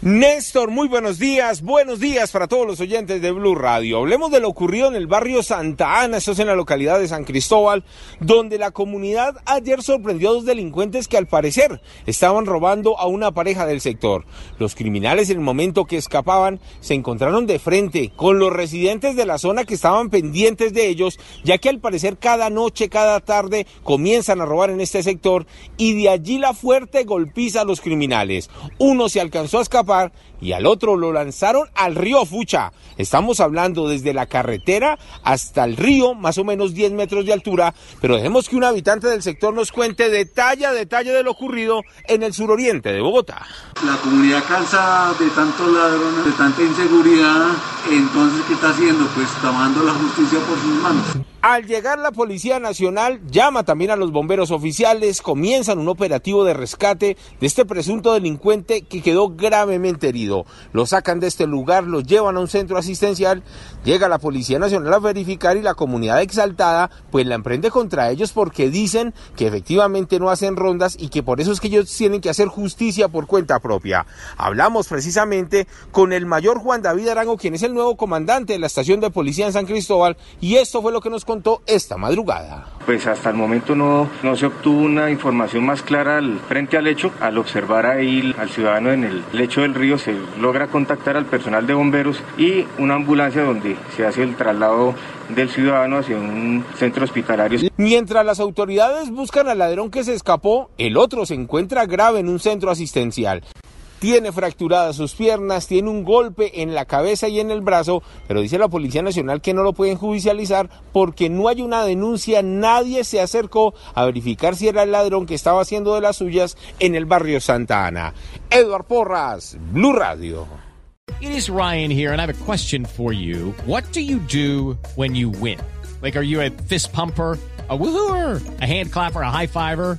Néstor, muy buenos días, buenos días para todos los oyentes de Blue Radio. Hablemos de lo ocurrido en el barrio Santa Ana, eso es en la localidad de San Cristóbal, donde la comunidad ayer sorprendió a dos delincuentes que al parecer estaban robando a una pareja del sector. Los criminales en el momento que escapaban se encontraron de frente con los residentes de la zona que estaban pendientes de ellos, ya que al parecer cada noche, cada tarde comienzan a robar en este sector y de allí la fuerte golpiza a los criminales. Uno se alcanzó a escapar y al otro lo lanzaron al río Fucha. Estamos hablando desde la carretera hasta el río, más o menos 10 metros de altura, pero dejemos que un habitante del sector nos cuente detalle a detalle de lo ocurrido en el suroriente de Bogotá. La comunidad cansa de tantos ladrones, de tanta inseguridad, entonces ¿qué está haciendo? Pues tomando la justicia por sus manos. Al llegar la Policía Nacional, llama también a los bomberos oficiales, comienzan un operativo de rescate de este presunto delincuente que quedó gravemente herido. Lo sacan de este lugar, lo llevan a un centro asistencial, llega la Policía Nacional a verificar y la comunidad exaltada pues la emprende contra ellos porque dicen que efectivamente no hacen rondas y que por eso es que ellos tienen que hacer justicia por cuenta propia. Hablamos precisamente con el mayor Juan David Arango, quien es el nuevo comandante de la estación de policía en San Cristóbal y esto fue lo que nos contó esta madrugada. Pues hasta el momento no, no se obtuvo una información más clara frente al hecho. Al observar ahí al ciudadano en el lecho del río se logra contactar al personal de bomberos y una ambulancia donde se hace el traslado del ciudadano hacia un centro hospitalario. Mientras las autoridades buscan al ladrón que se escapó, el otro se encuentra grave en un centro asistencial. Tiene fracturadas sus piernas, tiene un golpe en la cabeza y en el brazo, pero dice la Policía Nacional que no lo pueden judicializar porque no hay una denuncia, nadie se acercó a verificar si era el ladrón que estaba haciendo de las suyas en el barrio Santa Ana. Eduard Porras, Blue Radio. It is Ryan here and I have a question for you. What do you do when you win? Like are you a fist pumper? a woohooer, a hand clapper, a high fiver.